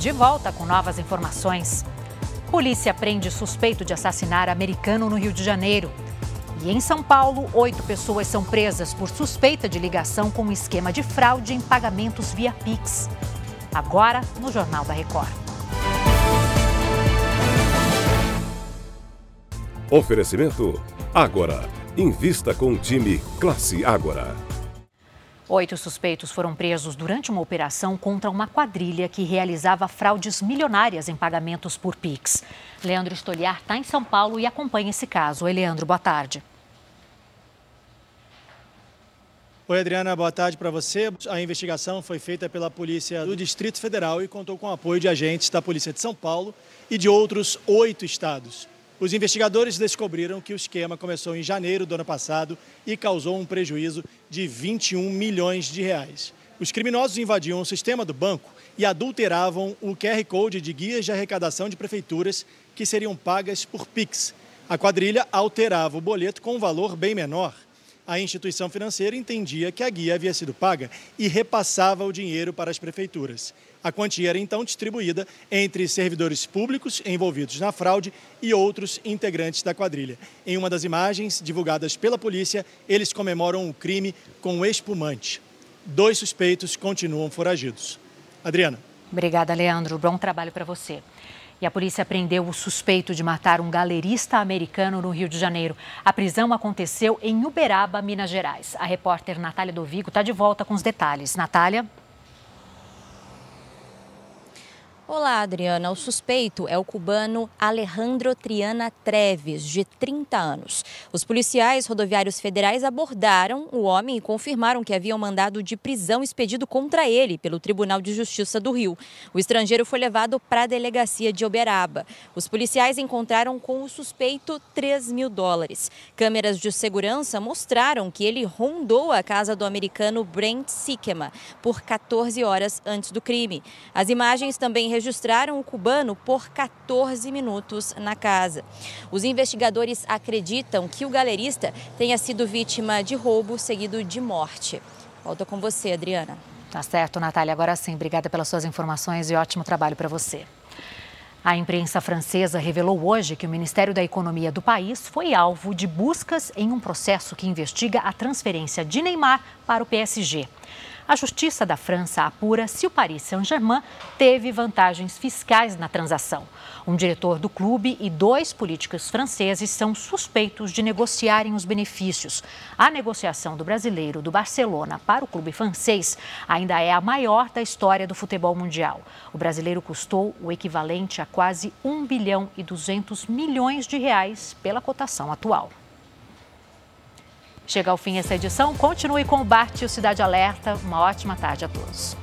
de volta com novas informações. Polícia prende suspeito de assassinar americano no Rio de Janeiro. E em São Paulo, oito pessoas são presas por suspeita de ligação com um esquema de fraude em pagamentos via Pix. Agora, no Jornal da Record. Oferecimento Ágora. Invista com o time Classe Ágora. Oito suspeitos foram presos durante uma operação contra uma quadrilha que realizava fraudes milionárias em pagamentos por Pix. Leandro Estoliar está em São Paulo e acompanha esse caso. Oi, Leandro, boa tarde. Oi, Adriana, boa tarde para você. A investigação foi feita pela Polícia do Distrito Federal e contou com o apoio de agentes da Polícia de São Paulo e de outros oito estados. Os investigadores descobriram que o esquema começou em janeiro do ano passado e causou um prejuízo de 21 milhões de reais. Os criminosos invadiam o sistema do banco e adulteravam o QR Code de guias de arrecadação de prefeituras que seriam pagas por Pix. A quadrilha alterava o boleto com um valor bem menor. A instituição financeira entendia que a guia havia sido paga e repassava o dinheiro para as prefeituras. A quantia era então distribuída entre servidores públicos envolvidos na fraude e outros integrantes da quadrilha. Em uma das imagens divulgadas pela polícia, eles comemoram o crime com um espumante. Dois suspeitos continuam foragidos. Adriana. Obrigada, Leandro. Bom trabalho para você. E a polícia prendeu o suspeito de matar um galerista americano no Rio de Janeiro. A prisão aconteceu em Uberaba, Minas Gerais. A repórter Natália Dovigo está de volta com os detalhes. Natália. Olá, Adriana. O suspeito é o cubano Alejandro Triana Treves, de 30 anos. Os policiais rodoviários federais abordaram o homem e confirmaram que havia um mandado de prisão expedido contra ele pelo Tribunal de Justiça do Rio. O estrangeiro foi levado para a delegacia de Uberaba. Os policiais encontraram com o suspeito 3 mil dólares. Câmeras de segurança mostraram que ele rondou a casa do americano Brent Sikema por 14 horas antes do crime. As imagens também registraram o cubano por 14 minutos na casa. Os investigadores acreditam que o galerista tenha sido vítima de roubo seguido de morte. Volto com você, Adriana. Tá certo, Natália. Agora sim, obrigada pelas suas informações e ótimo trabalho para você. A imprensa francesa revelou hoje que o Ministério da Economia do país foi alvo de buscas em um processo que investiga a transferência de Neymar para o PSG. A Justiça da França apura se o Paris Saint-Germain teve vantagens fiscais na transação. Um diretor do clube e dois políticos franceses são suspeitos de negociarem os benefícios. A negociação do brasileiro do Barcelona para o clube francês ainda é a maior da história do futebol mundial. O brasileiro custou o equivalente a quase 1 bilhão e 200 milhões de reais pela cotação atual. Chega ao fim essa edição. Continue com o Bart e o Cidade Alerta. Uma ótima tarde a todos.